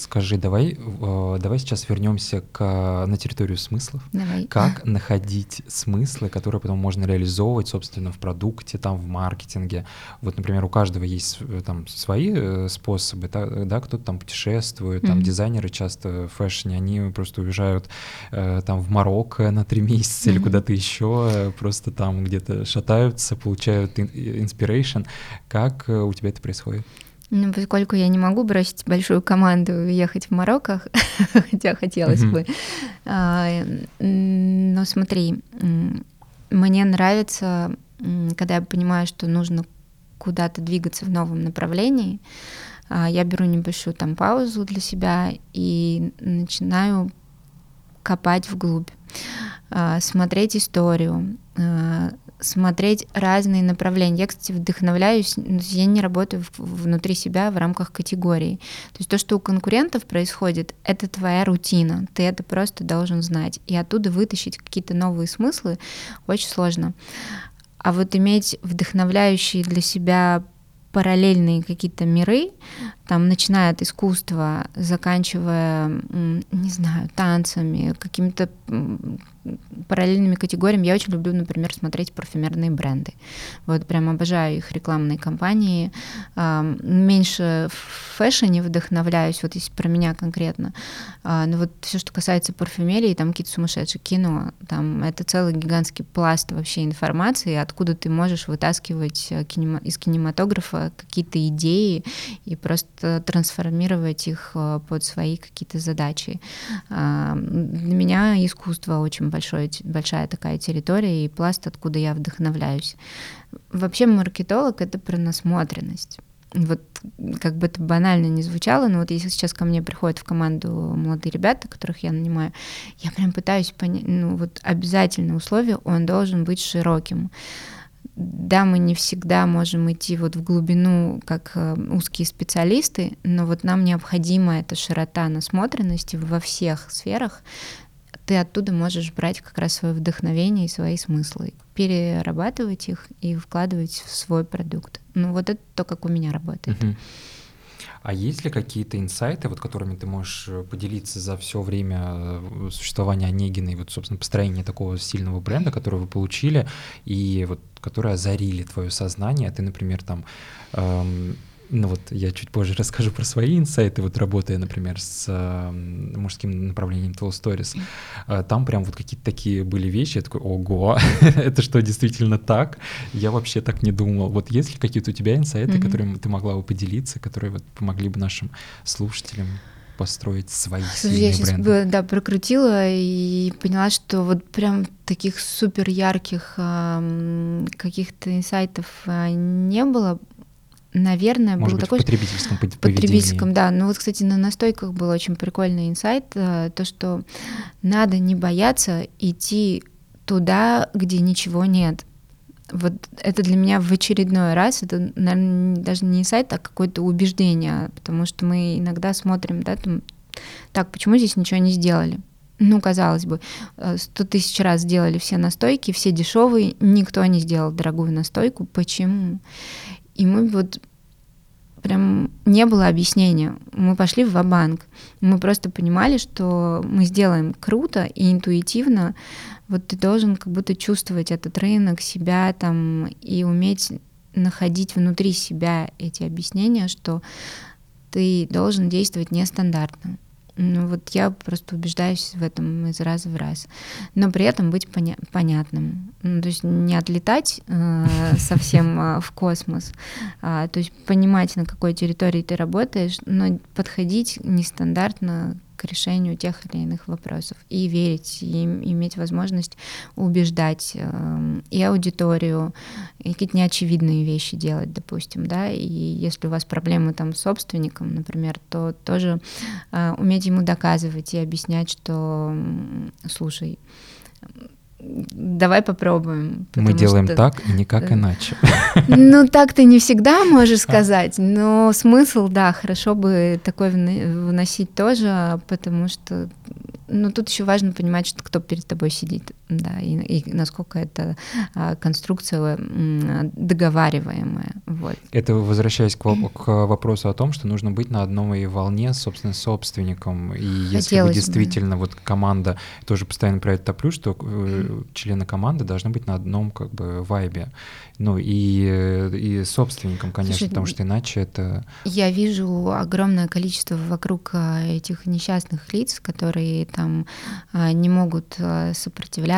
Speaker 1: Скажи, давай, э, давай сейчас вернемся к, на территорию смыслов.
Speaker 2: Давай.
Speaker 1: Как находить смыслы, которые потом можно реализовывать, собственно, в продукте, там, в маркетинге. Вот, например, у каждого есть э, там свои э, способы, да, кто-то там путешествует, там mm-hmm. дизайнеры часто в фэшне, они просто уезжают там в Марокко на три месяца mm-hmm. или куда-то еще, просто там где-то шатаются, получают inspiration. Как у тебя это происходит?
Speaker 2: Ну, поскольку я не могу бросить большую команду и ехать в Марокко, хотя хотелось бы. А, но смотри, мне нравится, когда я понимаю, что нужно куда-то двигаться в новом направлении, а, я беру небольшую там паузу для себя и начинаю копать вглубь, а, смотреть историю, смотреть разные направления. Я, кстати, вдохновляюсь, я не работаю внутри себя в рамках категории. То есть то, что у конкурентов происходит, это твоя рутина, ты это просто должен знать. И оттуда вытащить какие-то новые смыслы очень сложно. А вот иметь вдохновляющие для себя параллельные какие-то миры, там, начиная от искусства, заканчивая, не знаю, танцами, какими-то параллельными категориями. Я очень люблю, например, смотреть парфюмерные бренды. Вот прям обожаю их рекламные кампании. Меньше в фэшне вдохновляюсь, вот если про меня конкретно. А, но вот все, что касается парфюмерии, там какие-то сумасшедшие кино, там это целый гигантский пласт вообще информации, откуда ты можешь вытаскивать э, из кинематографа какие-то идеи и просто трансформировать их э, под свои какие-то задачи. Для меня искусство очень большой, большая такая территория и пласт, откуда я вдохновляюсь. Вообще маркетолог — это про насмотренность. Вот как бы это банально не звучало, но вот если сейчас ко мне приходят в команду молодые ребята, которых я нанимаю, я прям пытаюсь понять, ну вот обязательное условие, он должен быть широким да, мы не всегда можем идти вот в глубину, как э, узкие специалисты, но вот нам необходима эта широта насмотренности во всех сферах, ты оттуда можешь брать как раз свое вдохновение и свои смыслы, перерабатывать их и вкладывать в свой продукт. Ну вот это то, как у меня работает.
Speaker 1: А есть ли какие-то инсайты, вот которыми ты можешь э, поделиться за все время э, существования Онегина и вот, собственно, построения такого сильного бренда, который вы получили, и вот которые озарили твое сознание? Ты, например, там эм, ну вот я чуть позже расскажу про свои инсайты, вот работая, например, с э, мужским направлением Tall Stories, э, там прям вот какие-то такие были вещи, я такой, ого, это что, действительно так? Я вообще так не думал. Вот есть ли какие-то у тебя инсайты, mm-hmm. которыми ты могла бы поделиться, которые вот помогли бы нашим слушателям? построить свои сильные
Speaker 2: Я
Speaker 1: сейчас бренды.
Speaker 2: да, прокрутила и поняла, что вот прям таких супер ярких э, каких-то инсайтов э, не было. Наверное,
Speaker 1: Может
Speaker 2: был
Speaker 1: быть,
Speaker 2: такой...
Speaker 1: в потребительском
Speaker 2: поведении. потребительском, да. Ну вот, кстати, на настойках был очень прикольный инсайт, э, то, что надо не бояться идти туда, где ничего нет. Вот это для меня в очередной раз, это, наверное, даже не инсайт, а какое-то убеждение, потому что мы иногда смотрим, да, там, так, почему здесь ничего не сделали? ну, казалось бы, э, сто тысяч раз сделали все настойки, все дешевые, никто не сделал дорогую настойку. Почему? И мы вот прям не было объяснения. Мы пошли в банк Мы просто понимали, что мы сделаем круто и интуитивно. Вот ты должен как будто чувствовать этот рынок, себя там и уметь находить внутри себя эти объяснения, что ты должен действовать нестандартно. Ну вот я просто убеждаюсь в этом из раза в раз. Но при этом быть поня- понятным. Ну, то есть не отлетать э, совсем э, в космос, а, то есть понимать, на какой территории ты работаешь, но подходить нестандартно к решению тех или иных вопросов и верить, и иметь возможность убеждать э, и аудиторию, и какие-то неочевидные вещи делать, допустим, да, и если у вас проблемы там с собственником, например, то тоже э, уметь ему доказывать и объяснять, что, слушай, давай попробуем.
Speaker 1: Мы делаем что... так и никак иначе.
Speaker 2: Ну, так ты не всегда можешь сказать, но смысл, да, хорошо бы такой вносить тоже, потому что ну, тут еще важно понимать, что кто перед тобой сидит, да, и, и насколько это а, конструкция договариваемая. Вот.
Speaker 1: Это возвращаясь к, к вопросу о том, что нужно быть на одной волне, собственно, собственником. И если Хотелось вы действительно, бы. вот команда, тоже постоянно про это топлю, что э, члены команды должны быть на одном как бы вайбе. Ну и, и собственником, конечно, Слушай, потому что иначе это...
Speaker 2: Я вижу огромное количество вокруг а, этих несчастных лиц, которые там а, не могут а,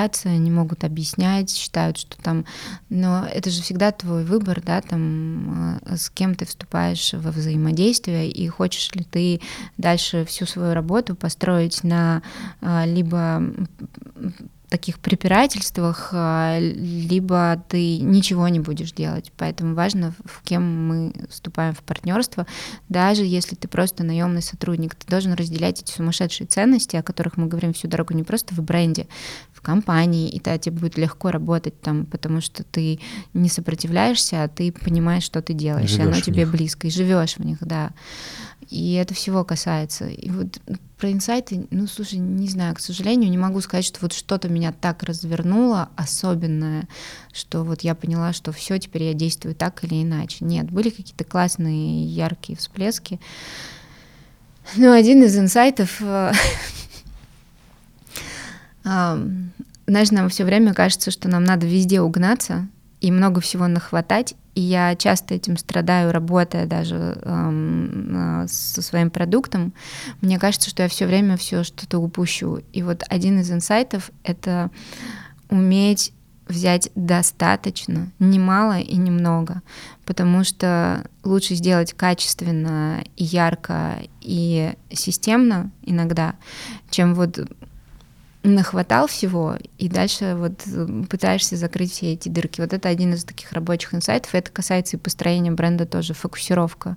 Speaker 2: сопротивляться, не могут объяснять, считают, что там... Но это же всегда твой выбор, да, там с кем ты вступаешь во взаимодействие, и хочешь ли ты дальше всю свою работу построить на либо таких препирательствах, а, либо ты ничего не будешь делать. Поэтому важно, в кем мы вступаем в партнерство. Даже если ты просто наемный сотрудник, ты должен разделять эти сумасшедшие ценности, о которых мы говорим всю дорогу, не просто в бренде, в компании, и тогда тебе будет легко работать там, потому что ты не сопротивляешься, а ты понимаешь, что ты делаешь, живешь и оно тебе них. близко, и живешь в них, да. И это всего касается. И вот про инсайты, ну, слушай, не знаю, к сожалению, не могу сказать, что вот что-то меня так развернуло, особенное, что вот я поняла, что все, теперь я действую так или иначе. Нет, были какие-то классные, яркие всплески. Но один из инсайтов, э, знаешь, нам все время кажется, что нам надо везде угнаться и много всего нахватать, и я часто этим страдаю, работая даже эм, со своим продуктом. Мне кажется, что я все время все что-то упущу. И вот один из инсайтов — это уметь взять достаточно, немало и немного, потому что лучше сделать качественно и ярко и системно иногда, чем вот нахватал всего, и дальше вот пытаешься закрыть все эти дырки. Вот это один из таких рабочих инсайтов. Это касается и построения бренда тоже, фокусировка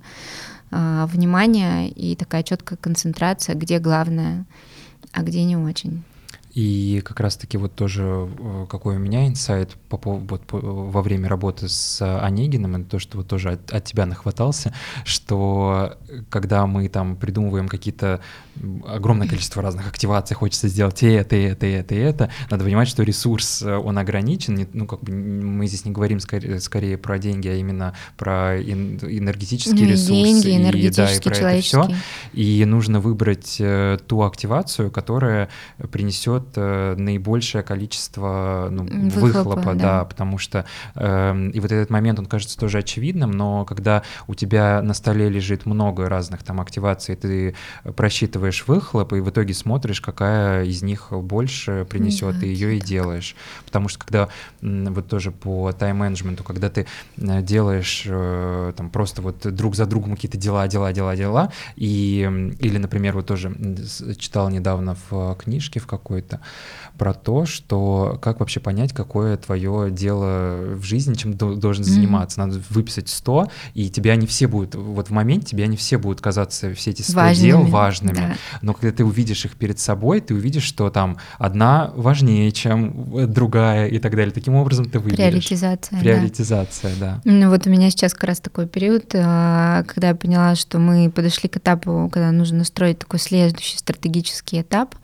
Speaker 2: э, внимания и такая четкая концентрация, где главное, а где не очень.
Speaker 1: И как раз-таки вот тоже э, какой у меня инсайт по, вот, по, во время работы с Онегиным, это то, что вот тоже от, от тебя нахватался, что когда мы там придумываем какие-то огромное количество разных активаций, хочется сделать и это, и это, и это, и это, надо понимать, что ресурс, э, он ограничен, ну как бы мы здесь не говорим скорее, скорее про деньги, а именно про энергетический ну, ресурс.
Speaker 2: Деньги, и, энергетический, да, и про это все.
Speaker 1: И нужно выбрать э, ту активацию, которая принесет э, наибольшее количество ну, выхлопа, выхлопа да. да, потому что э, и вот этот момент, он кажется тоже очевидным, но когда у тебя на столе лежит много разных там активаций, ты просчитываешь выхлоп и в итоге смотришь, какая из них больше принесет, да, и ее и делаешь. Потому что когда вот тоже по тайм-менеджменту, когда ты э, делаешь э, там просто вот друг за другом какие-то дела, дела, дела, дела, и или, например, вот тоже читал недавно в книжке в какой-то, это про то, что как вообще понять, какое твое дело в жизни, чем ты должен заниматься. Mm-hmm. Надо выписать 100, и тебя они все будут, вот в моменте тебе они все будут казаться, все эти 100 важными, дел важными. Да. Но когда ты увидишь их перед собой, ты увидишь, что там одна важнее, чем другая и так далее. Таким образом ты выберешь.
Speaker 2: Приоритизация.
Speaker 1: Приоритизация, да.
Speaker 2: да. Ну вот у меня сейчас как раз такой период, а, когда я поняла, что мы подошли к этапу, когда нужно настроить такой следующий стратегический этап,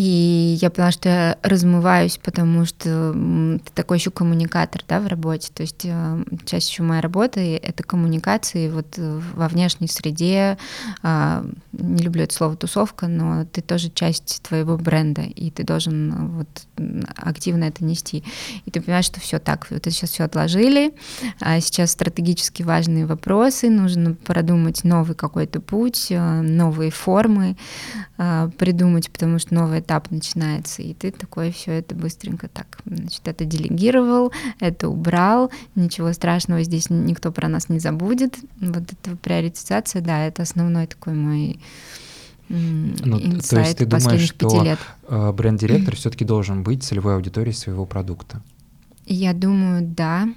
Speaker 2: И я поняла, что я размываюсь, потому что ты такой еще коммуникатор да, в работе. То есть э, часть еще моей работы — это коммуникации вот э, во внешней среде. А, не люблю это слово «тусовка», но ты тоже часть твоего бренда, и ты должен э, вот активно это нести. И ты понимаешь, что все так, вот это сейчас все отложили, а сейчас стратегически важные вопросы, нужно продумать новый какой-то путь, новые формы, придумать, потому что новая этап начинается, и ты такой все это быстренько так, значит, это делегировал, это убрал, ничего страшного здесь никто про нас не забудет. Вот эта приоритизация, да, это основной такой мой ну, инсайт то есть ты думаешь, что.
Speaker 1: Э, бренд-директор все-таки должен быть целевой аудиторией своего продукта?
Speaker 2: Я думаю, да.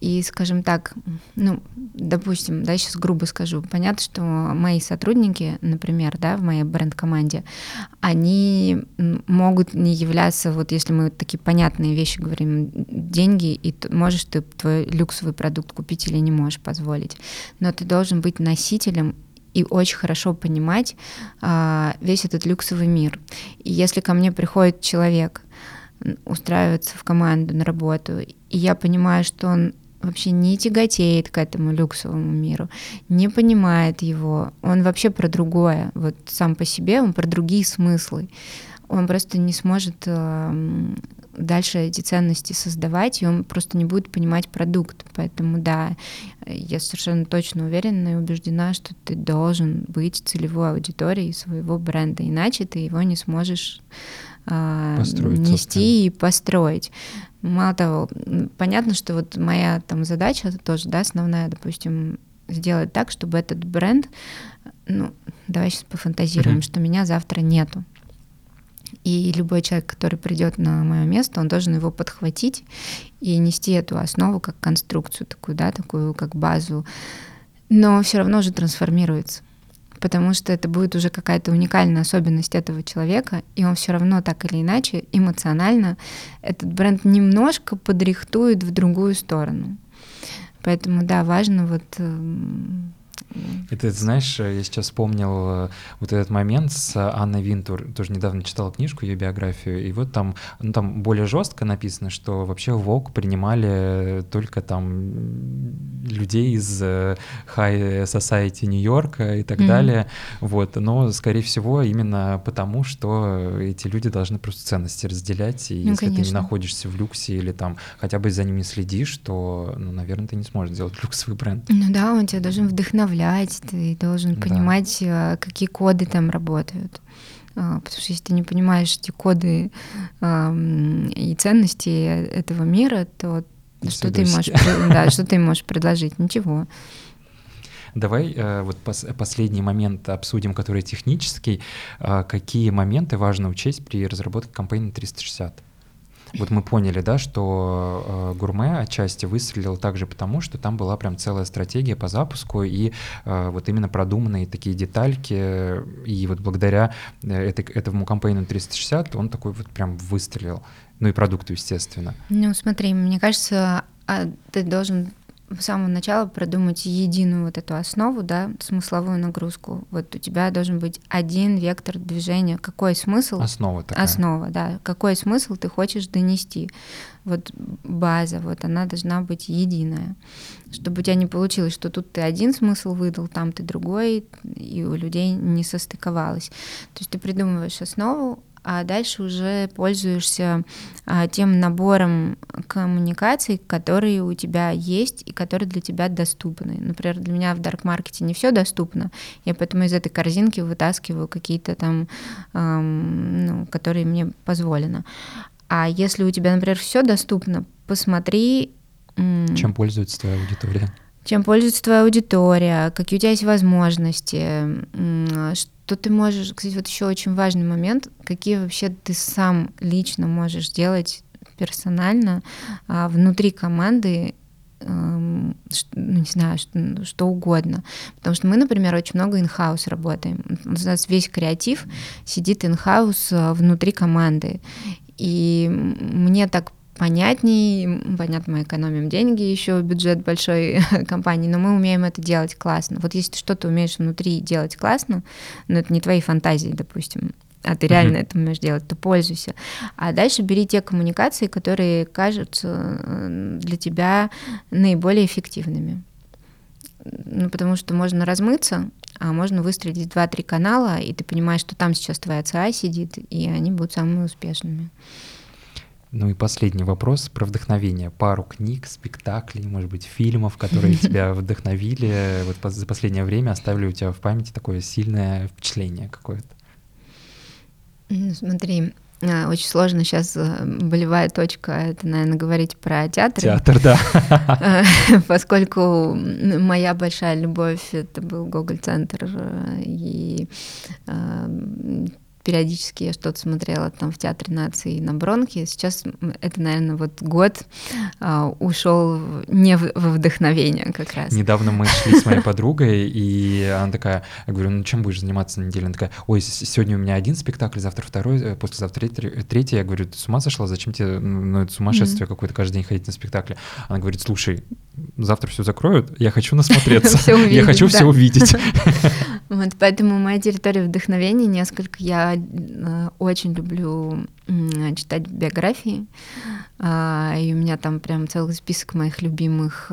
Speaker 2: И, скажем так, ну, допустим, да, сейчас грубо скажу, понятно, что мои сотрудники, например, да, в моей бренд-команде, они могут не являться, вот если мы такие понятные вещи говорим, деньги, и можешь ты твой люксовый продукт купить или не можешь позволить, но ты должен быть носителем и очень хорошо понимать а, весь этот люксовый мир. И если ко мне приходит человек, устраиваться в команду на работу, и я понимаю, что он вообще не тяготеет к этому люксовому миру, не понимает его, он вообще про другое, вот сам по себе он про другие смыслы, он просто не сможет э, дальше эти ценности создавать, и он просто не будет понимать продукт. Поэтому да, я совершенно точно уверена и убеждена, что ты должен быть целевой аудиторией своего бренда, иначе ты его не сможешь э, нести собственно. и построить. Мало того, понятно, что вот моя там задача тоже, да, основная, допустим, сделать так, чтобы этот бренд, ну, давай сейчас пофантазируем, mm-hmm. что меня завтра нету. И любой человек, который придет на мое место, он должен его подхватить и нести эту основу как конструкцию такую, да, такую как базу, но все равно же трансформируется потому что это будет уже какая-то уникальная особенность этого человека, и он все равно так или иначе эмоционально этот бренд немножко подрихтует в другую сторону. Поэтому да, важно вот эм,
Speaker 1: это, знаешь, я сейчас вспомнил э, вот этот момент с Анной Винтур, тоже недавно читал книжку, ее биографию, и вот там, ну, там более жестко написано, что вообще ВОК принимали только там людей из э, High Society Нью-Йорка и так mm-hmm. далее, вот, но, скорее всего, именно потому, что эти люди должны просто ценности разделять, и ну, если конечно. ты не находишься в люксе или там хотя бы за ними следишь, то, ну, наверное, ты не сможешь сделать люксовый бренд.
Speaker 2: Ну да, он тебя должен вдохновлять управлять, ты должен да. понимать, э, какие коды там работают. А, потому что если ты не понимаешь эти коды и ценности этого мира, то что ты, можешь, да, что ты можешь предложить? Ничего.
Speaker 1: Давай э, вот пос последний момент обсудим, который технический. Э, какие моменты важно учесть при разработке кампании 360? Вот мы поняли, да, что э, гурме отчасти выстрелил также потому, что там была прям целая стратегия по запуску и э, вот именно продуманные такие детальки. И вот благодаря э, этой, этому кампейну 360 он такой вот прям выстрелил. Ну и продукту, естественно.
Speaker 2: Ну смотри, мне кажется, а, ты должен с самого начала продумать единую вот эту основу, да, смысловую нагрузку. Вот у тебя должен быть один вектор движения. Какой смысл?
Speaker 1: Основа такая.
Speaker 2: Основа, да. Какой смысл ты хочешь донести? Вот база, вот она должна быть единая. Чтобы у тебя не получилось, что тут ты один смысл выдал, там ты другой, и у людей не состыковалось. То есть ты придумываешь основу, а дальше уже пользуешься а, тем набором коммуникаций, которые у тебя есть и которые для тебя доступны. Например, для меня в дарк-маркете не все доступно, я поэтому из этой корзинки вытаскиваю какие-то там, эм, ну, которые мне позволено. А если у тебя, например, все доступно, посмотри.
Speaker 1: Чем пользуется твоя аудитория?
Speaker 2: Чем пользуется твоя аудитория, какие у тебя есть возможности, что ты можешь, кстати, вот еще очень важный момент, какие вообще ты сам лично можешь делать персонально а, внутри команды эм, ну, не знаю, что, что угодно. Потому что мы, например, очень много инхаус работаем. У нас весь креатив сидит инхаус э, внутри команды. И мне так понятней. Понятно, мы экономим деньги, еще бюджет большой компании, но мы умеем это делать классно. Вот если ты что-то умеешь внутри делать классно, но это не твои фантазии, допустим, а ты реально mm-hmm. это умеешь делать, то пользуйся. А дальше бери те коммуникации, которые кажутся э, для тебя наиболее эффективными. Ну, потому что можно размыться, а можно выстрелить два-три канала, и ты понимаешь, что там сейчас твоя ЦА сидит, и они будут самыми успешными.
Speaker 1: Ну и последний вопрос про вдохновение. Пару книг, спектаклей, может быть, фильмов, которые тебя вдохновили, вот за последнее время оставили у тебя в памяти такое сильное впечатление какое-то.
Speaker 2: Ну, смотри, а, очень сложно сейчас э, болевая точка, это, наверное, говорить про театр.
Speaker 1: Театр, да.
Speaker 2: Поскольку моя большая любовь это был Гоголь-центр э, и а, периодически я что-то смотрела там в Театре нации на Бронхе. Сейчас это, наверное, вот год а, ушел не в, во вдохновение как раз.
Speaker 1: Недавно мы шли с моей подругой, и она такая, я говорю, ну чем будешь заниматься на неделе? Она такая, ой, сегодня у меня один спектакль, завтра второй, э, послезавтра третий. Я говорю, ты с ума сошла? Зачем тебе, ну, это сумасшествие mm-hmm. какое-то каждый день ходить на спектакли? Она говорит, слушай, завтра все закроют, я хочу насмотреться, я хочу все увидеть.
Speaker 2: Вот поэтому моя территория вдохновения несколько. Я э, очень люблю читать биографии, а, и у меня там прям целый список моих любимых.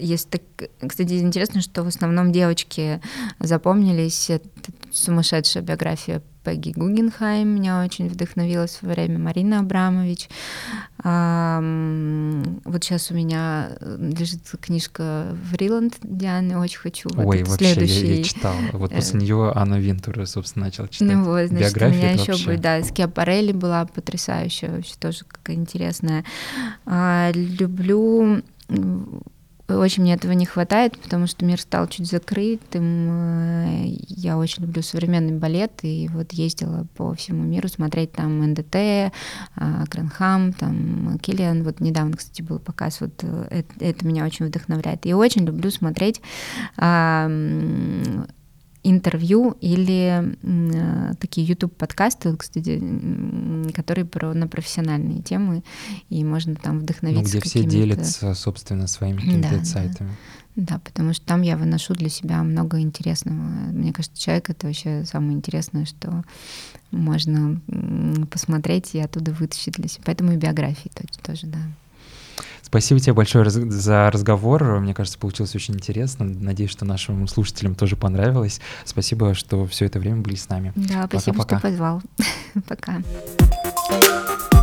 Speaker 2: Есть так, кстати, интересно, что в основном девочки запомнились. Это сумасшедшая биография Пегги Гугенхайм меня очень вдохновила в свое время, Марина Абрамович. Вот сейчас у меня лежит книжка «Вриланд» Дианы, очень хочу.
Speaker 1: Ой, вот вообще, следующий... я, я читал. Вот после э, нее Анна Винтур, собственно, начала читать.
Speaker 2: Ну вот, значит, у меня еще вообще... будет, да, Скиапарелли была потрясающая, вообще тоже какая интересная. А, люблю очень мне этого не хватает, потому что мир стал чуть закрытым. Э, я очень люблю современный балет, и вот ездила по всему миру смотреть там НДТ, э, Кранхам, там Киллиан. Вот недавно, кстати, был показ. Вот э, это, это меня очень вдохновляет. И очень люблю смотреть интервью или э, такие YouTube-подкасты, кстати, которые про, на профессиональные темы, и можно там вдохновиться.
Speaker 1: Ну, где все делятся, собственно, своими какими-то да, инсайтами.
Speaker 2: Да. да, потому что там я выношу для себя много интересного. Мне кажется, человек — это вообще самое интересное, что можно посмотреть и оттуда вытащить для себя. Поэтому и биографии тоже, да.
Speaker 1: Спасибо тебе большое за разговор. Мне кажется, получилось очень интересно. Надеюсь, что нашим слушателям тоже понравилось. Спасибо, что все это время были с нами.
Speaker 2: Да, спасибо, Пока-пока. что позвал. Пока.